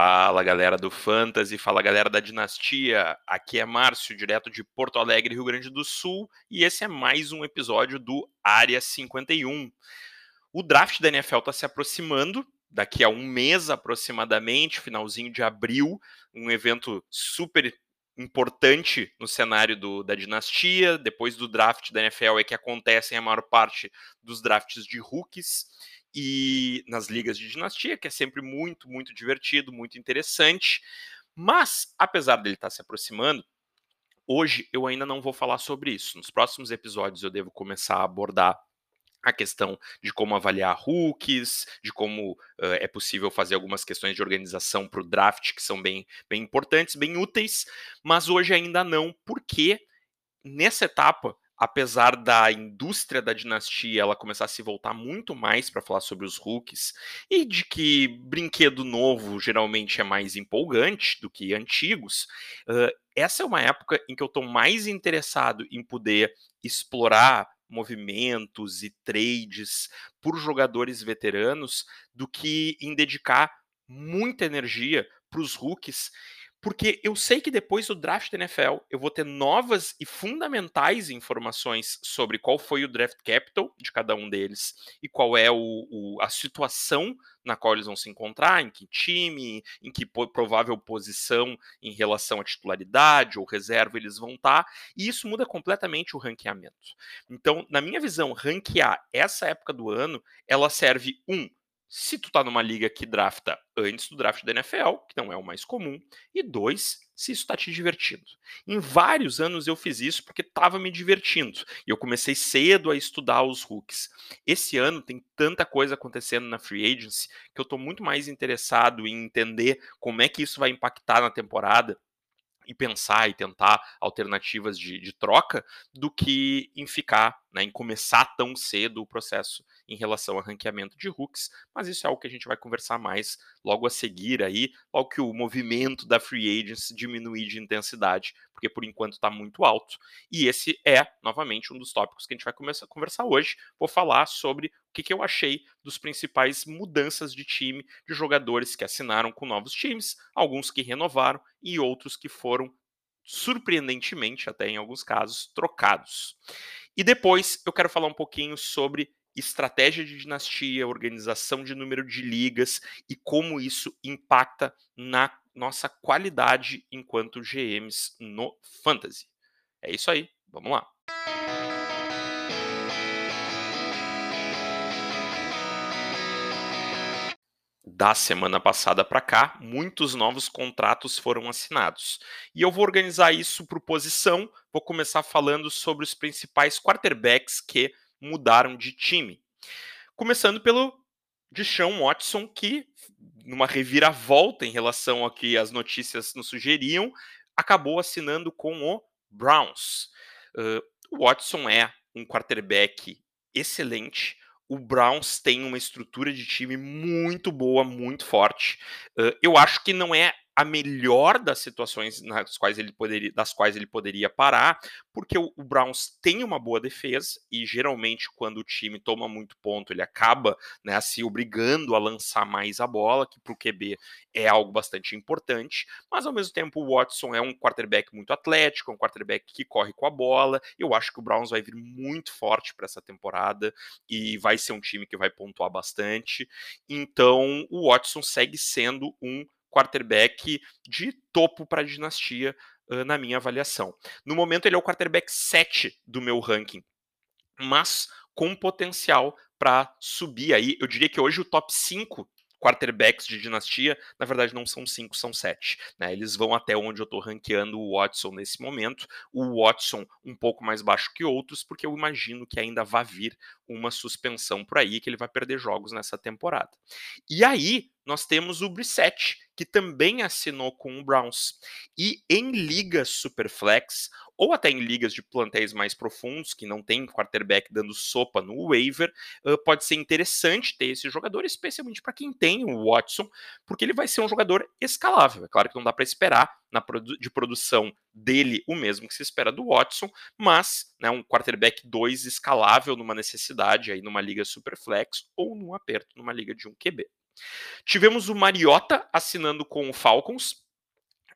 Fala galera do Fantasy, fala galera da Dinastia. Aqui é Márcio, direto de Porto Alegre, Rio Grande do Sul, e esse é mais um episódio do Área 51. O draft da NFL está se aproximando, daqui a um mês aproximadamente, finalzinho de abril, um evento super importante no cenário do, da dinastia. Depois do draft da NFL é que acontecem a maior parte dos drafts de rookies e nas ligas de dinastia, que é sempre muito, muito divertido, muito interessante. Mas, apesar dele estar se aproximando, hoje eu ainda não vou falar sobre isso. Nos próximos episódios eu devo começar a abordar a questão de como avaliar rookies, de como uh, é possível fazer algumas questões de organização para o draft que são bem, bem importantes, bem úteis, mas hoje ainda não, porque nessa etapa apesar da indústria da dinastia ela começar a se voltar muito mais para falar sobre os rookies e de que brinquedo novo geralmente é mais empolgante do que antigos, uh, essa é uma época em que eu estou mais interessado em poder explorar movimentos e trades por jogadores veteranos do que em dedicar muita energia para os rookies porque eu sei que depois do draft NFL eu vou ter novas e fundamentais informações sobre qual foi o draft capital de cada um deles e qual é o, o, a situação na qual eles vão se encontrar, em que time, em que provável posição em relação à titularidade ou reserva eles vão estar, e isso muda completamente o ranqueamento. Então, na minha visão, ranquear essa época do ano, ela serve um se tu tá numa liga que drafta antes do draft da NFL, que não é o mais comum, e dois, se isso tá te divertindo. Em vários anos eu fiz isso porque estava me divertindo, e eu comecei cedo a estudar os hooks. Esse ano tem tanta coisa acontecendo na free agency que eu tô muito mais interessado em entender como é que isso vai impactar na temporada e pensar e tentar alternativas de, de troca do que em ficar, né, em começar tão cedo o processo em relação ao ranqueamento de hooks, mas isso é algo que a gente vai conversar mais logo a seguir aí, logo que o movimento da free agents diminuir de intensidade, porque por enquanto está muito alto. E esse é, novamente, um dos tópicos que a gente vai começar a conversar hoje. Vou falar sobre o que, que eu achei dos principais mudanças de time, de jogadores que assinaram com novos times, alguns que renovaram e outros que foram surpreendentemente, até em alguns casos, trocados. E depois eu quero falar um pouquinho sobre estratégia de dinastia, organização de número de ligas e como isso impacta na nossa qualidade enquanto GMs no Fantasy. É isso aí, vamos lá. Da semana passada para cá, muitos novos contratos foram assinados. E eu vou organizar isso por posição. Vou começar falando sobre os principais quarterbacks que mudaram de time. Começando pelo Deshaun Watson, que, numa reviravolta em relação ao que as notícias nos sugeriam, acabou assinando com o Browns. Uh, o Watson é um quarterback excelente. O Browns tem uma estrutura de time muito boa, muito forte. Uh, eu acho que não é a melhor das situações nas quais ele poderia, das quais ele poderia parar, porque o, o, Browns tem uma boa defesa e geralmente quando o time toma muito ponto ele acaba né, se obrigando a lançar mais a bola, que para o QB é algo bastante importante, mas ao mesmo tempo o Watson é um quarterback muito atlético, é um quarterback que corre com a bola. Eu acho que o Browns vai vir muito forte para essa temporada e vai ser um time que vai pontuar bastante. Então o Watson segue sendo um quarterback de topo para a dinastia, uh, na minha avaliação. No momento, ele é o quarterback 7 do meu ranking, mas com potencial para subir aí. Eu diria que hoje o top 5 quarterbacks de dinastia, na verdade não são cinco, são sete. Né? Eles vão até onde eu estou ranqueando o Watson nesse momento. O Watson um pouco mais baixo que outros, porque eu imagino que ainda vai vir uma suspensão por aí, que ele vai perder jogos nessa temporada. E aí nós temos o Brissett, que também assinou com o Browns. E em ligas superflex, ou até em ligas de plantéis mais profundos, que não tem quarterback dando sopa no waiver, pode ser interessante ter esse jogador, especialmente para quem tem o Watson, porque ele vai ser um jogador escalável. É claro que não dá para esperar na de produção dele o mesmo que se espera do Watson, mas né, um quarterback 2 escalável numa necessidade aí numa liga superflex ou num aperto numa liga de um QB. Tivemos o Mariota assinando com o Falcons.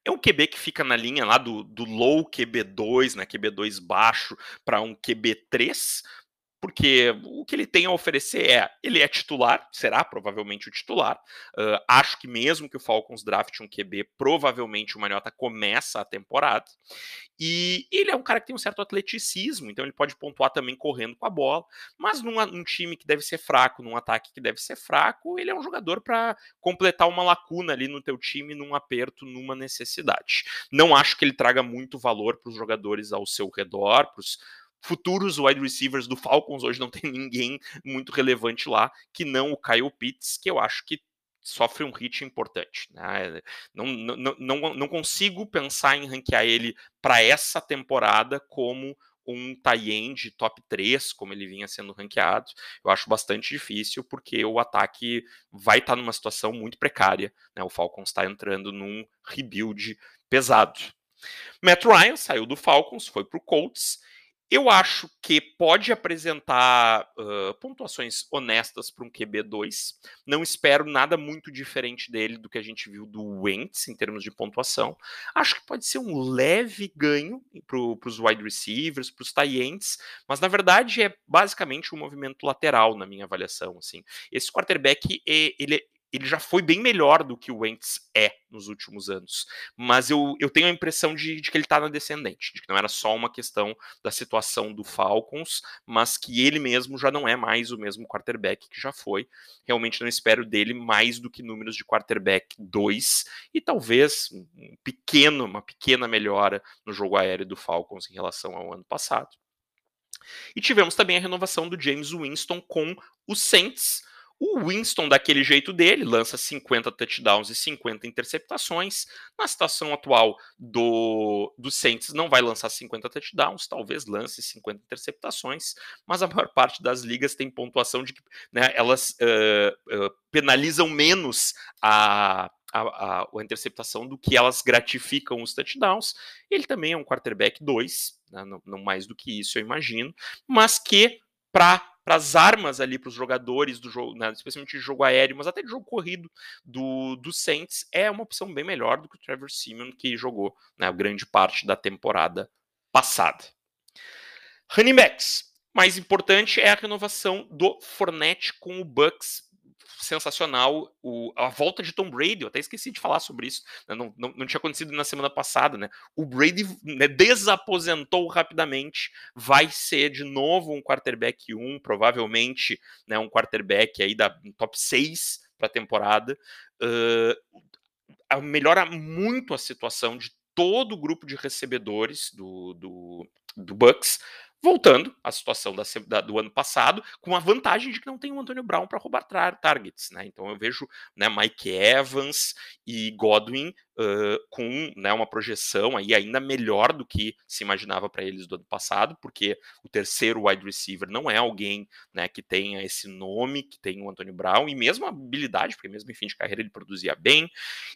É um QB que fica na linha lá do, do low QB2, né, QB2 baixo, para um QB3, porque o que ele tem a oferecer é, ele é titular, será provavelmente o titular. Uh, acho que mesmo que o Falcons draft um QB, provavelmente o Mariota começa a temporada. E ele é um cara que tem um certo atleticismo, então ele pode pontuar também correndo com a bola. Mas num, num time que deve ser fraco, num ataque que deve ser fraco, ele é um jogador para completar uma lacuna ali no teu time, num aperto, numa necessidade. Não acho que ele traga muito valor para os jogadores ao seu redor, para os futuros wide receivers do Falcons. Hoje não tem ninguém muito relevante lá que não o Kyle Pitts, que eu acho que sofre um hit importante. Né? Não, não, não, não consigo pensar em ranquear ele para essa temporada como um tie-end top 3, como ele vinha sendo ranqueado. Eu acho bastante difícil, porque o ataque vai estar tá numa situação muito precária. Né? O Falcons está entrando num rebuild pesado. Matt Ryan saiu do Falcons, foi para o Colts eu acho que pode apresentar uh, pontuações honestas para um QB2. Não espero nada muito diferente dele do que a gente viu do Wentz em termos de pontuação. Acho que pode ser um leve ganho para os wide receivers, para os tight mas na verdade é basicamente um movimento lateral na minha avaliação. Assim, esse quarterback ele, ele já foi bem melhor do que o Wentz é nos últimos anos. Mas eu, eu tenho a impressão de, de que ele está na descendente, de que não era só uma questão da situação do Falcons, mas que ele mesmo já não é mais o mesmo quarterback que já foi. Realmente não espero dele mais do que números de quarterback 2 e talvez um pequeno, uma pequena melhora no jogo aéreo do Falcons em relação ao ano passado. E tivemos também a renovação do James Winston com os Saints o Winston, daquele jeito dele, lança 50 touchdowns e 50 interceptações. Na situação atual do, do Saints, não vai lançar 50 touchdowns, talvez lance 50 interceptações, mas a maior parte das ligas tem pontuação de que né, elas uh, uh, penalizam menos a, a, a, a, interceptação do que elas gratificam os touchdowns. Ele também é um quarterback 2, né, não, não mais do que isso, eu imagino, mas que para para as armas ali para os jogadores do jogo, né, especialmente de jogo aéreo, mas até de jogo corrido do, do Saints, é uma opção bem melhor do que o Trevor Simeon que jogou né, grande parte da temporada passada. Running backs. Mais importante é a renovação do Fournette com o Bucks sensacional o, a volta de Tom Brady. Eu até esqueci de falar sobre isso. Né? Não, não, não, tinha acontecido na semana passada, né? O Brady né, desaposentou rapidamente. Vai ser de novo um quarterback 1, provavelmente né, um quarterback aí da top 6 para a temporada. Uh, melhora muito a situação de todo o grupo de recebedores do, do, do Bucks voltando à situação da, da, do ano passado, com a vantagem de que não tem o Antônio Brown para roubar targets. Né? Então eu vejo né, Mike Evans e Godwin uh, com né, uma projeção aí ainda melhor do que se imaginava para eles do ano passado, porque o terceiro wide receiver não é alguém né, que tenha esse nome, que tem o Antônio Brown, e mesmo habilidade, porque mesmo em fim de carreira ele produzia bem.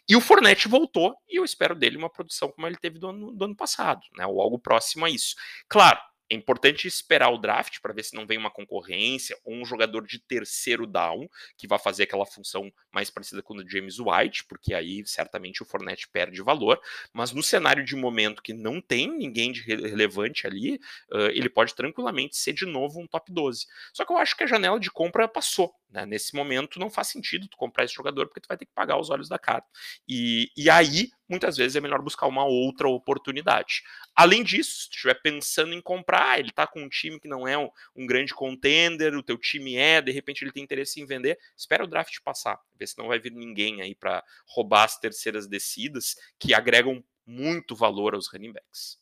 E o Fournette voltou, e eu espero dele uma produção como ele teve do ano, do ano passado, né, ou algo próximo a isso. Claro, é importante esperar o draft para ver se não vem uma concorrência ou um jogador de terceiro down que vai fazer aquela função mais parecida com o James White, porque aí certamente o Fournette perde valor. Mas no cenário de momento que não tem ninguém de relevante ali, uh, ele pode tranquilamente ser de novo um top 12. Só que eu acho que a janela de compra passou. Né? Nesse momento não faz sentido tu comprar esse jogador porque tu vai ter que pagar os olhos da cara. E, e aí, muitas vezes, é melhor buscar uma outra oportunidade. Além disso, se estiver pensando em comprar, ele está com um time que não é um, um, grande contender, o teu time é, de repente ele tem interesse em vender, espera o draft passar, ver se não vai vir ninguém aí para roubar as terceiras descidas que agregam muito valor aos running backs.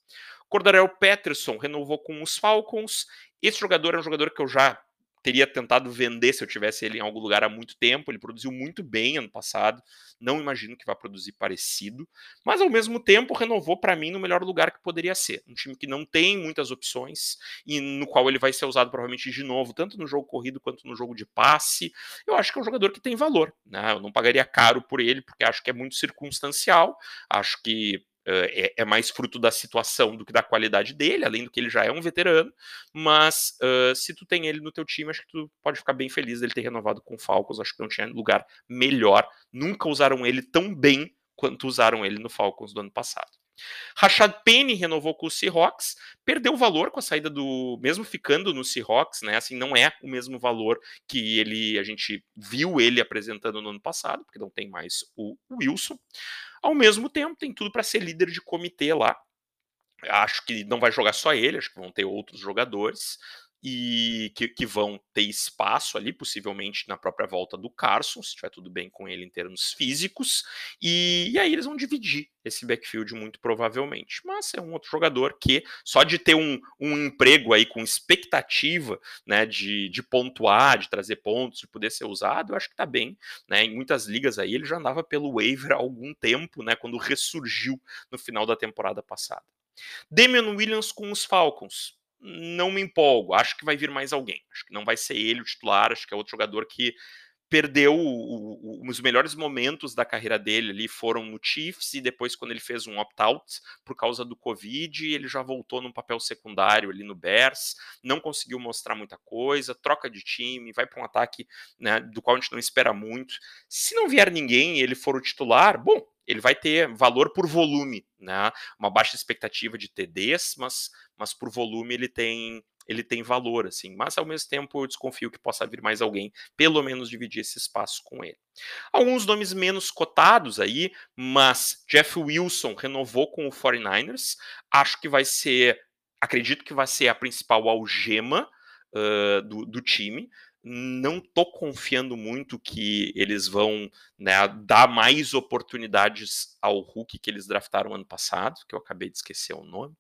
Cordarel Peterson renovou com os Falcons. Esse jogador é um jogador que eu já teria tentado vender se eu tivesse ele em algum lugar há muito tempo. Ele produziu muito bem ano passado. Não imagino que vá produzir parecido, mas ao mesmo tempo renovou para mim no melhor lugar que poderia ser. Um time que não tem muitas opções e no qual ele vai ser usado provavelmente de novo, tanto no jogo corrido quanto no jogo de passe. Eu acho que é um jogador que tem valor. Né? Eu não pagaria caro por ele, porque acho que é muito circunstancial. Acho que é, é, mais fruto da situação do que da qualidade dele, além do que ele já é um veterano, mas uh, se tu tem ele no teu time, acho que tu pode ficar bem feliz dele ter renovado com o Falcons, acho que não tinha lugar melhor, nunca usaram ele tão bem quanto usaram ele no Falcons do ano passado. Rashad Penny renovou com o Seahawks, perdeu valor com a saída do, mesmo ficando no Seahawks, né? Assim, não é o mesmo valor que ele a gente viu ele apresentando no ano passado, porque não tem mais o Wilson. Ao mesmo tempo, tem tudo para ser líder de comitê lá. Acho que não vai jogar só ele, acho que vão ter outros jogadores e que, que, vão ter espaço ali, possivelmente na própria volta do Carson, se estiver tudo bem com ele em termos físicos, e, e, aí eles vão dividir esse backfield muito provavelmente. Mas é um outro jogador que, só de ter um, um emprego aí com expectativa né, de, de pontuar, de trazer pontos, de poder ser usado, eu acho que tá bem. Né? Em muitas ligas aí ele já andava pelo waiver há algum tempo, né, quando ressurgiu no final da temporada passada. Damian Williams com os Falcons não me empolgo. Acho que vai vir mais alguém. Acho que não vai ser ele o titular. Acho que é outro jogador que perdeu o, o, os melhores momentos da carreira dele ali foram no Chiefs e depois quando ele fez um opt-out por causa do Covid, ele já voltou num papel secundário ali no Bears, não conseguiu mostrar muita coisa, troca de time, vai para um ataque né, do qual a gente não espera muito. Se não vier ninguém e ele for o titular, bom, ele vai ter valor por volume, né? Uma baixa expectativa de TDs, mas, mas por volume ele tem ele tem valor, assim. Mas ao mesmo tempo eu desconfio que possa vir mais alguém, pelo menos dividir esse espaço com ele. Alguns nomes menos cotados aí, mas Jeff Wilson renovou com o 49ers. Acho que vai ser, acredito que vai ser a principal algema uh, do, do time não tô confiando muito que eles vão né, dar mais oportunidades ao Hulk que eles draftaram ano passado, que eu acabei de esquecer o nome,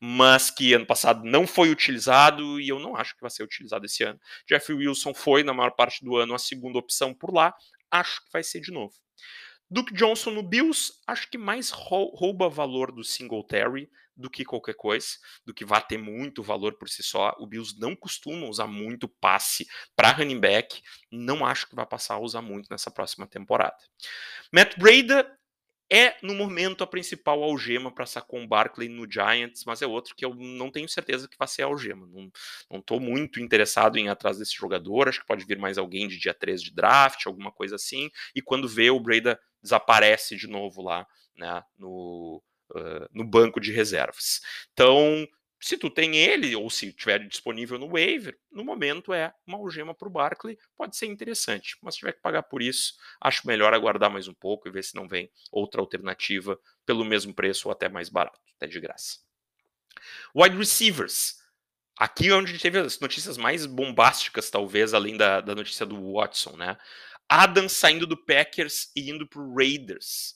mas que ano passado não foi utilizado e eu não acho que vai ser utilizado esse ano. Jeff Wilson foi, na maior parte do ano, a segunda opção por lá, acho que vai ser de novo. Duke Johnson no Bills, acho que mais rouba valor do Singletary do que qualquer coisa, do que vai ter muito valor por si só. O Bills não costuma usar muito passe para running back, não acho que vai passar a usar muito nessa próxima temporada. Matt Breda é, no momento, a principal algema para Saquon Barkley no Giants, mas é outro que eu não tenho certeza que vai ser algema. Não estou muito interessado em ir atrás desse jogador, acho que pode vir mais alguém de dia 3 de draft, alguma coisa assim, e quando vê, o Breda desaparece de novo lá né, no, no banco de reservas. Então, se tu tem ele, ou se tiver disponível no waiver, no momento é uma algema para o Barkley, pode ser interessante. Mas se tiver que pagar por isso, acho melhor aguardar mais um pouco e ver se não vem outra alternativa pelo mesmo preço ou até mais barato, até de graça. Wide receivers. Aqui é onde a gente teve as notícias mais bombásticas, talvez, além da, da notícia do Watson, né? Adam saindo do Packers e indo para Raiders.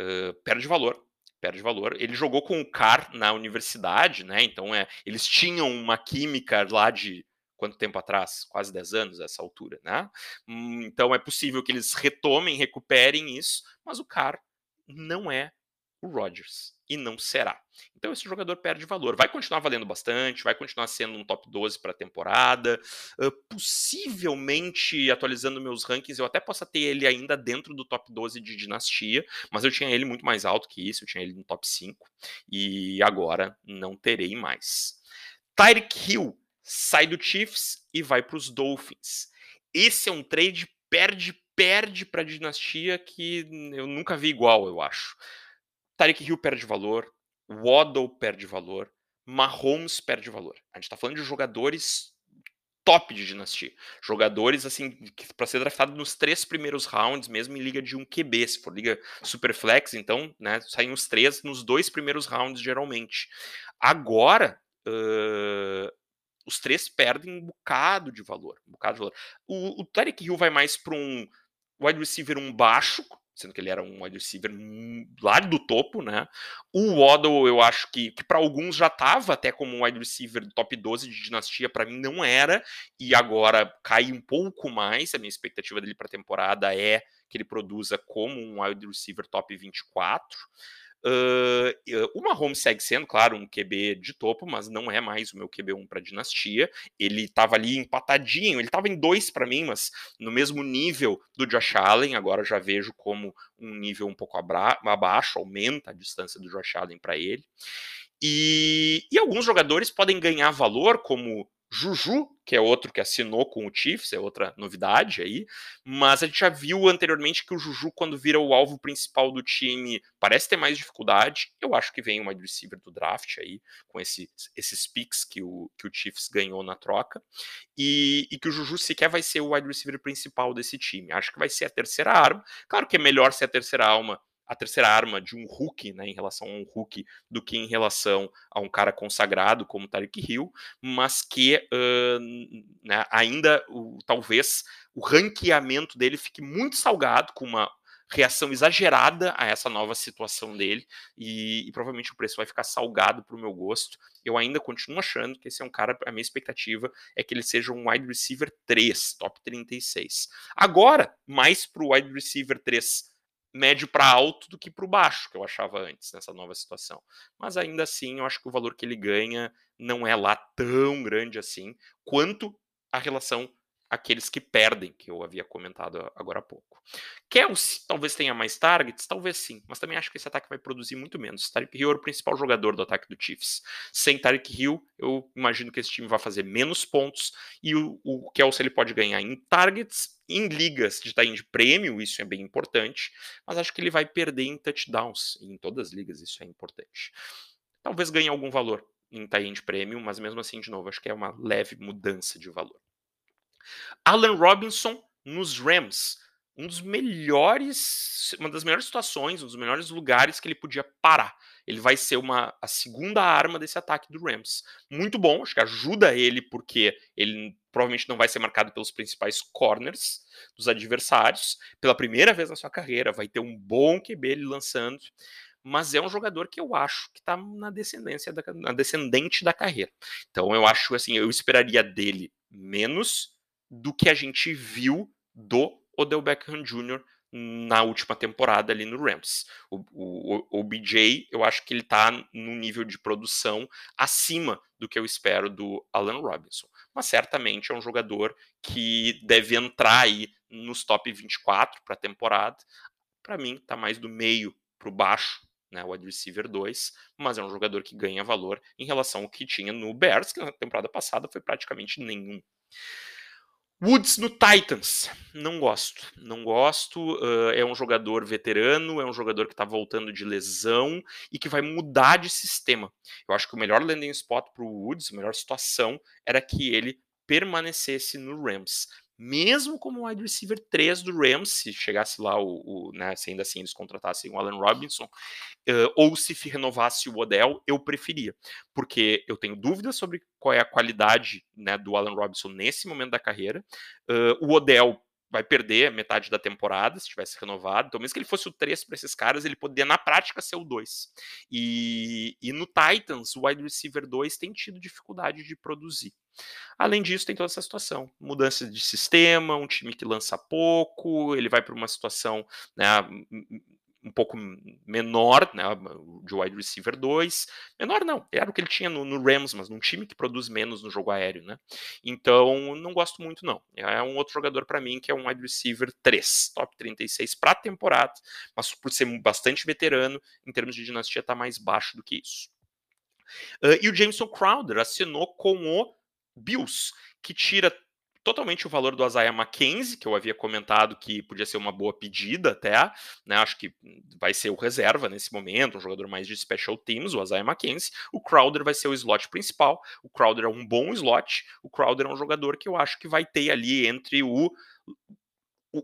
Uh, perde valor perde valor. Ele jogou com o Carr na universidade, né? Então é, eles tinham uma química lá de quanto tempo atrás? Quase 10 anos essa altura, né? Hum, então é possível que eles retomem, recuperem isso, mas o Carr não é o Rodgers e não será. Então esse jogador perde valor. Vai continuar valendo bastante, vai continuar sendo um top 12 para a temporada. Uh, possivelmente, atualizando meus rankings, eu até possa ter ele ainda dentro do top 12 de dinastia, mas eu tinha ele muito mais alto que isso, eu tinha ele no top 5 e agora não terei mais. Tyreek Hill sai do Chiefs e vai para os Dolphins. Esse é um trade perde perde para a dinastia que eu nunca vi igual, eu acho. Tarek Hill perde valor, Waddle perde valor, Mahomes perde valor. A gente está falando de jogadores top de dinastia. Jogadores, assim, para ser draftado nos três primeiros rounds, mesmo em liga de um QB. Se for liga Superflex, então, né, saem os três nos dois primeiros rounds, geralmente. Agora, uh, os três perdem um bocado de valor. Um bocado de valor. O, o Tarek Hill vai mais para um wide receiver um baixo, sendo que ele era um wide receiver lá do topo, né? O Waddle, eu acho que, que para alguns já estava até como um wide receiver top 12 de dinastia, para mim não era, e agora cai um pouco mais. A minha expectativa dele para a temporada é que ele produza como um wide receiver top 24. Uh, o Mahomes segue sendo, claro, um QB de topo, mas não é mais o meu QB1 para dinastia. Ele estava ali empatadinho, ele estava em dois para mim, mas no mesmo nível do Josh Allen. Agora já vejo como um nível um pouco abaixo, aumenta a distância do Josh Allen para ele. E, e, alguns jogadores podem ganhar valor, como Juju, que é outro que assinou com o Chiefs, é outra novidade aí, mas a gente já viu anteriormente que o Juju, quando vira o alvo principal do time, parece ter mais dificuldade. Eu acho que vem um wide receiver do draft aí, com esse, esses picks que o, que o Chiefs ganhou na troca, e, e que o Juju sequer vai ser o wide receiver principal desse time. Acho que vai ser a terceira arma. Claro que é melhor ser a terceira alma a terceira arma de um Hulk, né, em relação a um Hulk, do que em relação a um cara consagrado como Tarek Hill, mas que uh, né, ainda o, talvez o ranqueamento dele fique muito salgado com uma reação exagerada a essa nova situação dele e, e provavelmente o preço vai ficar salgado para o meu gosto. Eu ainda continuo achando que esse é um cara, a minha expectativa é que ele seja um wide receiver 3, top 36. Agora, mais para o wide receiver 3 médio para alto do que para o baixo, que eu achava antes nessa nova situação. Mas ainda assim, eu acho que o valor que ele ganha não é lá tão grande assim quanto a relação aqueles que perdem, que eu havia comentado agora há pouco. Kelsey talvez tenha mais targets, talvez sim, mas também acho que esse ataque vai produzir muito menos. Tarek Hill é o principal jogador do ataque do Chiefs. Sem Tarek Hill, eu imagino que esse time vai fazer menos pontos e o, o Kelsey ele pode ganhar em targets, em ligas de time de prêmio, isso é bem importante, mas acho que ele vai perder em touchdowns, em todas as ligas isso é importante. Talvez ganhe algum valor em tie de prêmio, mas mesmo assim, de novo, acho que é uma leve mudança de valor. Alan Robinson nos Rams. Um dos melhores, uma das melhores situações, um dos melhores lugares que ele podia parar. Ele vai ser uma, a segunda arma desse ataque do Rams. Muito bom, acho que ajuda ele, porque ele provavelmente não vai ser marcado pelos principais corners dos adversários. Pela primeira vez na sua carreira, vai ter um bom QB ele lançando mas é um jogador que eu acho que está na descendência da, na descendente da carreira. Então eu acho assim, eu esperaria dele menos do que a gente viu do Odell Beckham Jr. na última temporada ali no Rams. O, o, o BJ, eu acho que ele está no nível de produção acima do que eu espero do Alan Robinson. Mas certamente é um jogador que deve entrar aí nos top 24 para a temporada. Para mim, está mais do meio para o baixo, né, o wide receiver 2, mas é um jogador que ganha valor em relação ao que tinha no Bears, que na temporada passada foi praticamente nenhum. Woods no Titans, não gosto, não gosto. Uh, é um jogador veterano, é um jogador que está voltando de lesão e que vai mudar de sistema. Eu acho que o melhor landing spot para o Woods, a melhor situação, era que ele permanecesse no Rams mesmo como wide receiver 3 do Rams, se chegasse lá o, o né, se ainda assim eles contratassem o Allen Robinson, uh, ou se renovasse o Odell, eu preferia, porque eu tenho dúvidas sobre qual é a qualidade né, do Allen Robinson nesse momento da carreira. Uh, o Odell vai perder metade da temporada se tivesse renovado. Então, mesmo que ele fosse o 3 para esses caras, ele poderia na prática ser o 2. E, e no Titans, o wide receiver 2 tem tido dificuldade de produzir. Além disso, tem toda essa situação: mudança de sistema, um time que lança pouco, ele vai para uma situação né, um pouco menor, né, de wide receiver 2. Menor não, era o que ele tinha no, no, Rams, mas num time que produz menos no jogo aéreo, né? Então, não gosto muito não. É um outro jogador para mim que é um wide receiver 3, top 36 para temporada, mas por ser bastante veterano, em termos de dinastia está mais baixo do que isso. Uh, e o Jameson Crowder assinou com o Bills, que tira totalmente o valor do Isaiah McKenzie, que eu havia comentado que podia ser uma boa pedida até, né? Acho que vai ser o reserva nesse momento, um jogador mais de special teams, o Isaiah McKenzie. O Crowder vai ser o slot principal. O Crowder é um bom slot. O Crowder é um jogador que eu acho que vai ter ali entre o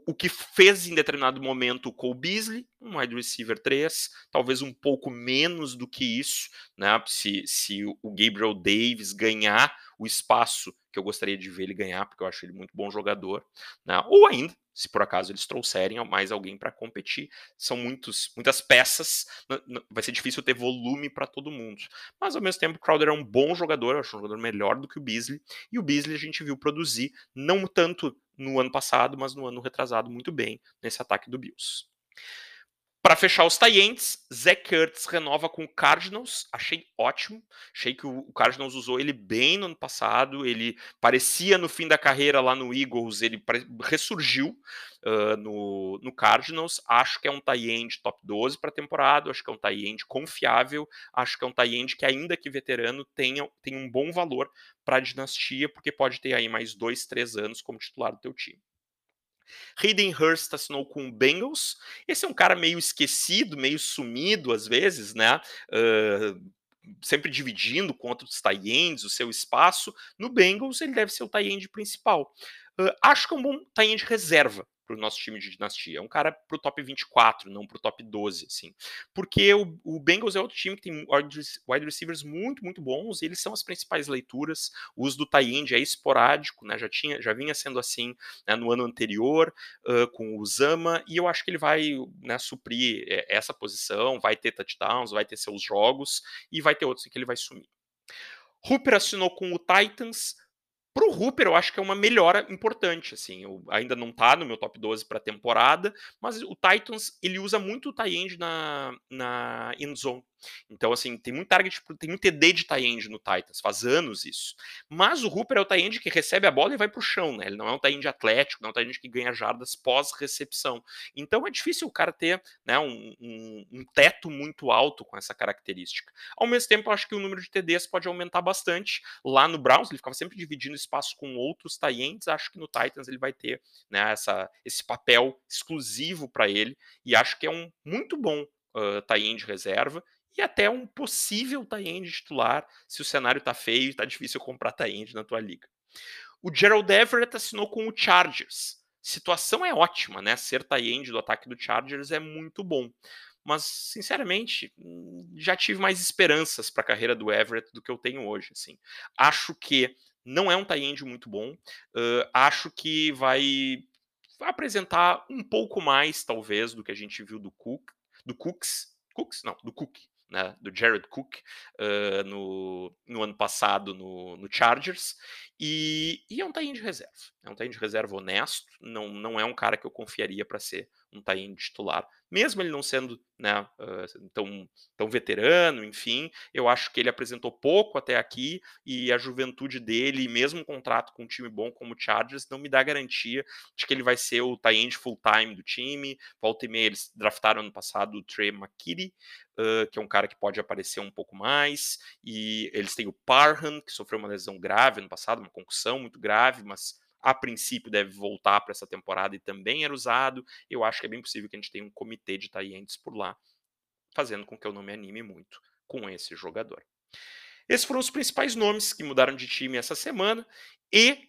o, que fez em determinado momento o Cole Beasley, um wide receiver 3, talvez um pouco menos do que isso, né? Se, se o Gabriel Davis ganhar o espaço que eu gostaria de ver ele ganhar, porque eu acho ele muito bom jogador, né? ou ainda, se por acaso eles trouxerem mais alguém para competir. São muitos, muitas peças, vai ser difícil ter volume para todo mundo. Mas ao mesmo tempo, o Crowder é um bom jogador, eu acho um jogador melhor do que o Beasley, e o Beasley a gente viu produzir, não tanto no ano passado, mas no ano retrasado muito bem nesse ataque do Bills. Para fechar os Taientes, Zach Kurtz renova com o Cardinals. Achei ótimo. Achei que o Cardinals usou ele bem no ano passado. Ele parecia no fim da carreira lá no Eagles, ele ressurgiu uh, no, no Cardinals. Acho que é um tie-end top 12 para a temporada. Acho que é um tie-end confiável. Acho que é um tie-end que, ainda que veterano, tenha, tem um bom valor para a dinastia, porque pode ter aí mais dois, três anos como titular do teu time. Hayden Hurst assinou com o Bengals. Esse é um cara meio esquecido, meio sumido às vezes, né? Uh, sempre dividindo contra os tie o seu espaço. No Bengals, ele deve ser o tie principal. Uh, acho que é um bom tie reserva para o nosso time de dinastia. É um cara para o top 24, não para o top 12, assim. Porque o, o, Bengals é outro time que tem wide receivers muito, muito bons, eles são as principais leituras. O uso do tie é esporádico, né? Já, tinha, já vinha sendo assim né, no ano anterior, uh, com o Zama, e eu acho que ele vai né, suprir essa posição, vai ter touchdowns, vai ter seus jogos, e vai ter outros em que ele vai sumir. Hooper assinou com o Titans, Pro Hooper, eu acho que é uma melhora importante, assim, eu, ainda não tá no meu top 12 para temporada, mas o Titans, ele usa muito o tie-end na, na end zone, então, assim, tem muito target, tem muito TD de tie-end no Titans, faz anos isso. Mas o Hooper é o tie-end que recebe a bola e vai pro chão, né? Ele não é um tie-end atlético, não é um tie-end que ganha jardas pós-recepção. Então é difícil o cara ter né, um, um, um, teto muito alto com essa característica. Ao mesmo tempo, eu acho que o número de TDs pode aumentar bastante. Lá no Browns, ele ficava sempre dividindo espaço com outros tie-ends. Acho que no Titans ele vai ter né, essa, esse papel exclusivo para ele. E acho que é um muito bom uh, tie-end reserva e até um possível tie-end titular se o cenário está feio e está difícil comprar tie-end na tua liga. O Gerald Everett assinou com o Chargers. Situação é ótima, né? Ser tie-end do ataque do Chargers é muito bom. Mas, sinceramente, já tive mais esperanças para a carreira do Everett do que eu tenho hoje. Assim. Acho que não é um tie-end muito bom. Uh, acho que vai apresentar um pouco mais, talvez, do que a gente viu do Cook, do Cooks, Cooks? Não, do Cook, né, do Jared Cook uh, no, no, ano passado no, no Chargers, e, e, é um tie de reserva. É um tie de reserva honesto, não, não é um cara que eu confiaria para ser um tie titular mesmo ele não sendo né, tão, tão veterano, enfim, eu acho que ele apresentou pouco até aqui e a juventude dele, mesmo um contrato com um time bom como o Chargers, não me dá garantia de que ele vai ser o tie-end full-time do time. Volta e meia, eles draftaram ano passado o Trey McKitty, uh, que é um cara que pode aparecer um pouco mais, e eles têm o Parham, que sofreu uma lesão grave ano passado, uma concussão muito grave, mas a princípio deve voltar para essa temporada e também era usado. Eu acho que é bem possível que a gente tenha um comitê de tie por lá, fazendo com que eu não me anime muito com esse jogador. Esses foram os principais nomes que mudaram de time essa semana e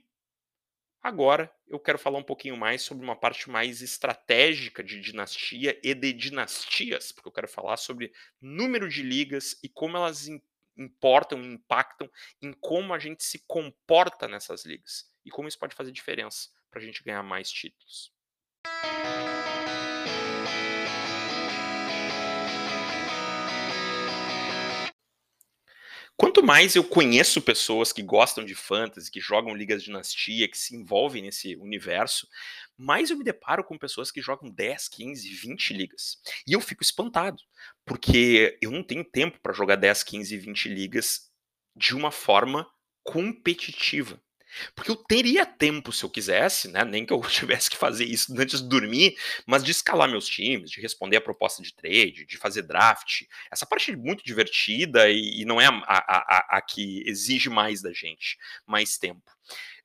agora eu quero falar um pouquinho mais sobre uma parte mais estratégica de dinastia e de dinastias, porque eu quero falar sobre número de ligas e como elas importam e impactam em como a gente se comporta nessas ligas e como isso pode fazer diferença para a gente ganhar mais títulos. Quanto mais eu conheço pessoas que gostam de fantasy, que jogam ligas de dinastia, que se envolvem nesse universo, mais eu me deparo com pessoas que jogam 10, 15, 20 ligas. E eu fico espantado, porque eu não tenho tempo para jogar 10, 15, 20 ligas de uma forma competitiva. Porque eu teria tempo se eu quisesse, né? Nem que eu tivesse que fazer isso antes de dormir, mas de escalar meus times, de responder a proposta de trade, de fazer draft. Essa parte é muito divertida e, e não é a, a, a, a, que exige mais da gente, mais tempo.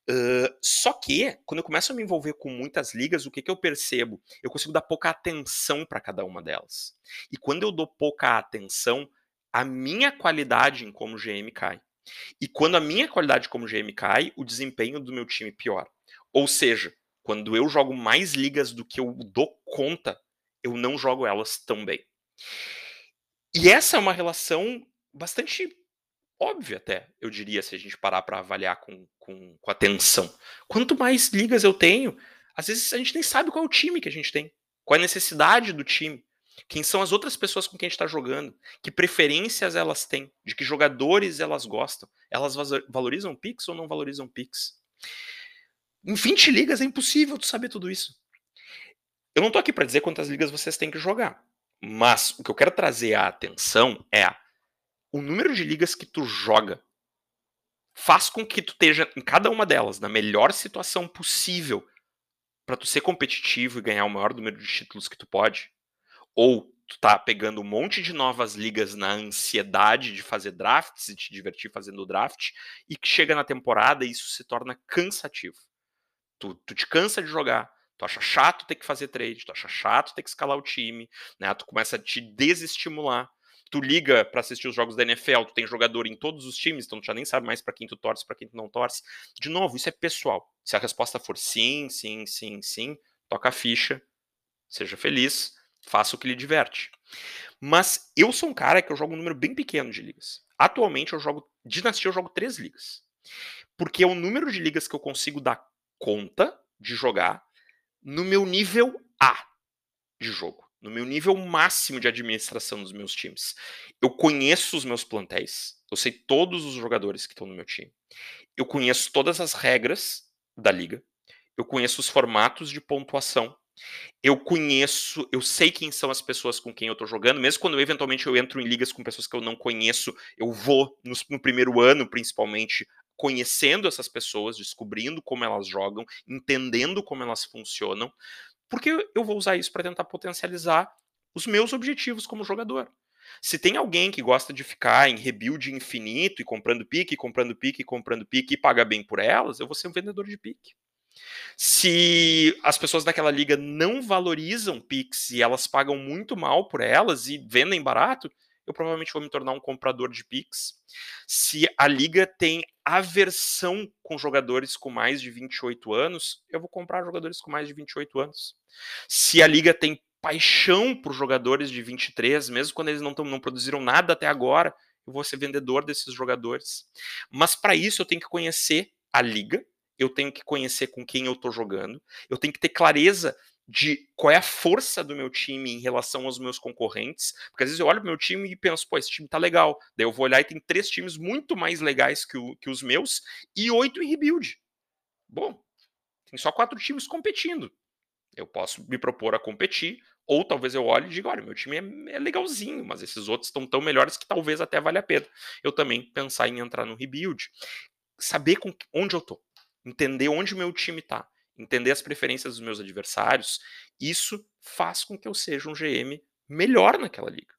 Uh, só que, quando eu começo a me envolver com muitas ligas, o que, que eu percebo? Eu consigo dar pouca atenção para cada uma delas. E quando eu dou pouca atenção, a minha qualidade em como GM cai. E quando a minha qualidade como GM cai, o desempenho do meu time piora. Ou seja, quando eu jogo mais ligas do que eu dou conta, eu não jogo elas tão bem. E essa é uma relação bastante óbvia até, eu diria, se a gente parar para avaliar com, com, com atenção. Quanto mais ligas eu tenho, às vezes a gente nem sabe qual é o time que a gente tem, qual é a necessidade do time. Quem são as outras pessoas com quem a gente está jogando? Que preferências elas têm? De que jogadores elas gostam? Elas valorizam Pix ou não valorizam Pix? Em 20 ligas é impossível tu saber tudo isso. Eu não tô aqui para dizer quantas ligas vocês têm que jogar. Mas o que eu quero trazer a atenção é o número de ligas que tu joga faz com que tu esteja em cada uma delas na melhor situação possível para tu ser competitivo e ganhar o maior número de títulos que tu pode. Ou tu tá pegando um monte de novas ligas na ansiedade de fazer drafts e te divertir fazendo draft, e que chega na temporada e isso se torna cansativo. Tu, tu te cansa de jogar, tu acha chato ter que fazer trade, tu acha chato ter que escalar o time, né? Tu começa a te desestimular. Tu liga para assistir os jogos da NFL, tu tem jogador em todos os times, então tu já nem sabe mais para quem tu torce, para quem tu não torce. De novo, isso é pessoal. Se a resposta for sim, sim, sim, sim, toca a ficha, seja feliz, faça o que lhe diverte. Mas eu sou um cara que eu jogo um número bem pequeno de ligas. Atualmente eu jogo, dinastia eu jogo três ligas. Porque é o número de ligas que eu consigo dar conta de jogar no meu nível A de jogo, no meu nível máximo de administração dos meus times. Eu conheço os meus plantéis, eu sei todos os jogadores que estão no meu time. Eu conheço todas as regras da liga. Eu conheço os formatos de pontuação eu conheço, eu sei quem são as pessoas com quem eu tô jogando, mesmo quando eu, eventualmente eu entro em ligas com pessoas que eu não conheço, eu vou no, no primeiro ano, principalmente, conhecendo essas pessoas, descobrindo como elas jogam, entendendo como elas funcionam, porque eu vou usar isso para tentar potencializar os meus objetivos como jogador. Se tem alguém que gosta de ficar em rebuild infinito e comprando pique, comprando pique, comprando pique e paga bem por elas, eu vou ser um vendedor de pique. Se as pessoas daquela liga não valorizam Pix e elas pagam muito mal por elas e vendem barato, eu provavelmente vou me tornar um comprador de Pix. Se a liga tem aversão com jogadores com mais de 28 anos, eu vou comprar jogadores com mais de 28 anos. Se a liga tem paixão por jogadores de 23, mesmo quando eles não, tão, não produziram nada até agora, eu vou ser vendedor desses jogadores. Mas para isso eu tenho que conhecer a liga, eu tenho que conhecer com quem eu estou jogando, eu tenho que ter clareza de qual é a força do meu time em relação aos meus concorrentes, porque às vezes eu olho pro meu time e penso, pô, esse time tá legal. Daí eu vou olhar e tem três times muito mais legais que, o, que os meus e oito em rebuild. Bom, tem só quatro times competindo. Eu posso me propor a competir, ou talvez eu olhe e diga, olha, meu time é, é legalzinho, mas esses outros estão tão melhores que talvez até valha a pena. Eu também pensar em entrar no rebuild. Saber com, onde eu tô entender onde o meu time está, entender as preferências dos meus adversários, isso faz com que eu seja um GM melhor naquela liga.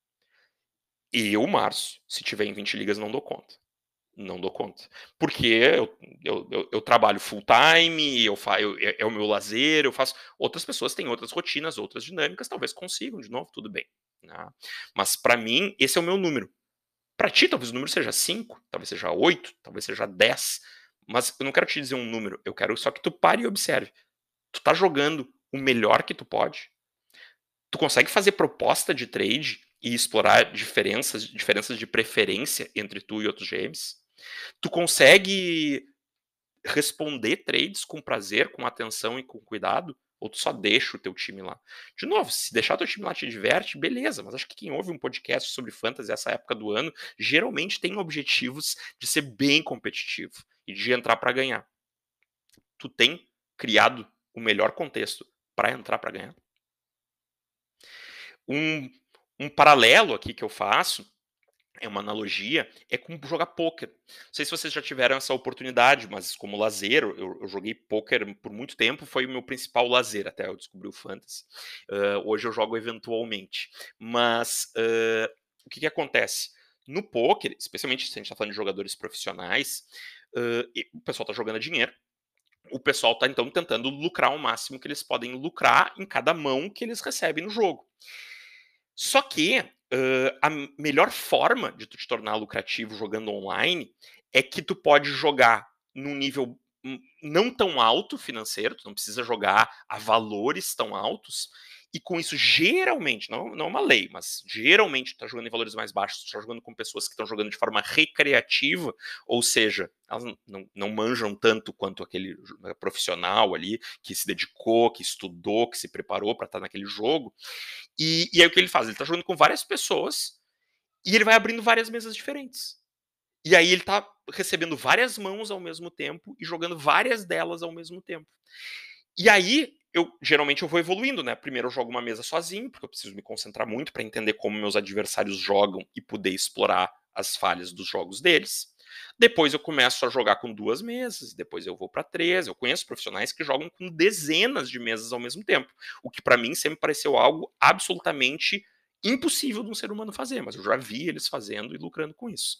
E eu, março, se tiver em 20 ligas, não dou conta. Não dou conta. Porque eu, eu, eu, eu trabalho full time, eu faço, é, é o meu lazer, eu faço. Outras pessoas têm outras rotinas, outras dinâmicas, talvez consigam, de novo, tudo bem. Né? Mas para mim, esse é o meu número. Para ti, talvez o número seja 5, talvez seja 8, talvez seja 10. Mas eu não quero te dizer um número, eu quero só que tu pare e observe. Tu tá jogando o melhor que tu pode? Tu consegue fazer proposta de trade e explorar diferenças, diferenças de preferência entre tu e outros GMs? Tu consegue responder trades com prazer, com atenção e com cuidado? Ou tu só deixa o teu time lá? De novo, se deixar o teu time lá te diverte, beleza, mas acho que quem ouve um podcast sobre fantasy essa época do ano, geralmente tem objetivos de ser bem competitivo e de entrar para ganhar. Tu tem criado o melhor contexto para entrar para ganhar? Um, um paralelo aqui que eu faço é uma analogia, é com jogar poker. Não sei se vocês já tiveram essa oportunidade, mas como lazer, eu, eu joguei poker por muito tempo, foi o meu principal lazer até eu descobri o fantasy. Uh, hoje eu jogo eventualmente. Mas uh, o que, que acontece? No poker, especialmente se a gente está falando de jogadores profissionais, uh, o pessoal está jogando dinheiro, o pessoal está então tentando lucrar o máximo que eles podem lucrar em cada mão que eles recebem no jogo. Só que uh, a melhor forma de tu te tornar lucrativo jogando online é que tu pode jogar num nível hum, não tão alto financeiro, tu não precisa jogar a valores tão altos, e com isso, geralmente, não, não é uma lei, mas geralmente tu tá jogando em valores mais baixos, tu tá jogando com pessoas que estão jogando de forma recreativa, ou seja, elas não, não manjam tanto quanto aquele né, profissional ali, que se dedicou, que estudou, que se preparou para estar tá naquele jogo. E, e aí o que ele faz? Ele tá jogando com várias pessoas e ele vai abrindo várias mesas diferentes. E aí ele tá recebendo várias mãos ao mesmo tempo e jogando várias delas ao mesmo tempo. E aí eu geralmente eu vou evoluindo, né? Primeiro eu jogo uma mesa sozinho, porque eu preciso me concentrar muito para entender como meus adversários jogam e poder explorar as falhas dos jogos deles. Depois eu começo a jogar com duas mesas, depois eu vou para três. Eu conheço profissionais que jogam com dezenas de mesas ao mesmo tempo, o que para mim sempre pareceu algo absolutamente impossível de um ser humano fazer, mas eu já vi eles fazendo e lucrando com isso.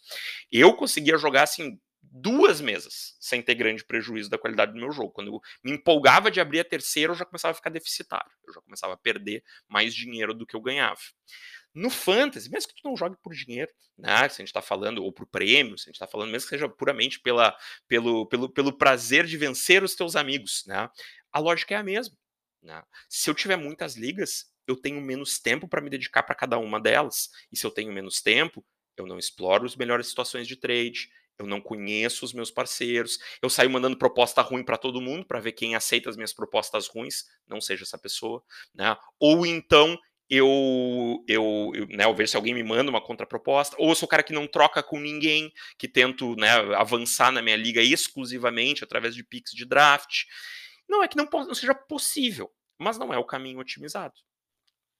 Eu conseguia jogar assim duas mesas sem ter grande prejuízo da qualidade do meu jogo. Quando eu me empolgava de abrir a terceira, eu já começava a ficar deficitário. Eu já começava a perder mais dinheiro do que eu ganhava. No fantasy, mesmo que tu não jogue por dinheiro, né? Se a gente está falando, ou por prêmio, se a gente está falando, mesmo que seja puramente pela, pelo, pelo, pelo prazer de vencer os teus amigos, né? A lógica é a mesma. Né? Se eu tiver muitas ligas, eu tenho menos tempo para me dedicar para cada uma delas. E se eu tenho menos tempo, eu não exploro as melhores situações de trade, eu não conheço os meus parceiros, eu saio mandando proposta ruim para todo mundo para ver quem aceita as minhas propostas ruins, não seja essa pessoa, né? Ou então eu, eu, eu, né, eu vejo se alguém me manda uma contraproposta, ou eu sou o cara que não troca com ninguém, que tento né, avançar na minha liga exclusivamente através de picks de draft. Não é que não, não seja possível, mas não é o caminho otimizado.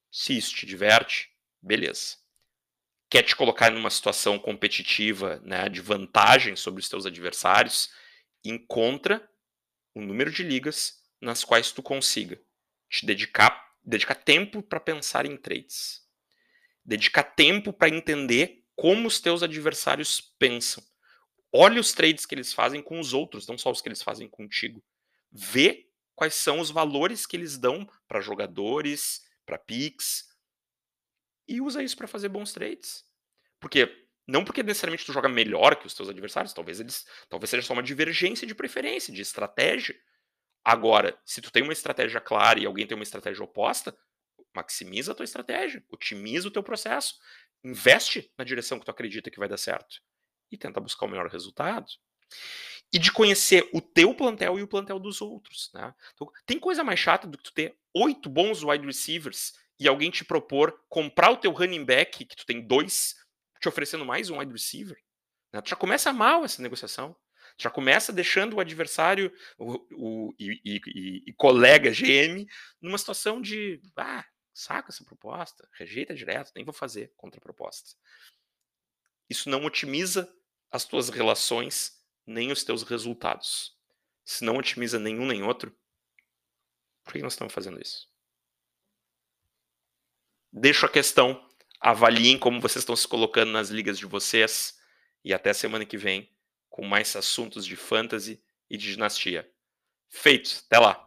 Se isso te diverte, beleza. Quer te colocar numa situação competitiva né, de vantagem sobre os teus adversários, encontra o número de ligas nas quais tu consiga te dedicar dedicar tempo para pensar em trades. Dedicar tempo para entender como os teus adversários pensam. Olhe os trades que eles fazem com os outros, não só os que eles fazem contigo. Vê quais são os valores que eles dão para jogadores, para picks, e usa isso para fazer bons trades. Porque não porque necessariamente tu joga melhor que os teus adversários, talvez eles, talvez seja só uma divergência de preferência, de estratégia. Agora, se tu tem uma estratégia clara e alguém tem uma estratégia oposta, maximiza a tua estratégia, otimiza o teu processo, investe na direção que tu acredita que vai dar certo e tenta buscar o melhor resultado. E de conhecer o teu plantel e o plantel dos outros. Né? Então, tem coisa mais chata do que tu ter oito bons wide receivers e alguém te propor comprar o teu running back, que tu tem dois, te oferecendo mais um wide receiver. Né? Tu já começa mal essa negociação. Já começa deixando o adversário o, o, e, e, e, colega GM numa situação de ah, saca essa proposta, rejeita direto, nem vou fazer contraproposta. Isso não otimiza as tuas relações nem os teus resultados. Se não otimiza nenhum nem outro, por que nós estamos fazendo isso? Deixo a questão, avaliem como vocês estão se colocando nas ligas de vocês e até semana que vem com mais assuntos de fantasy e de dinastia. Feito, até lá!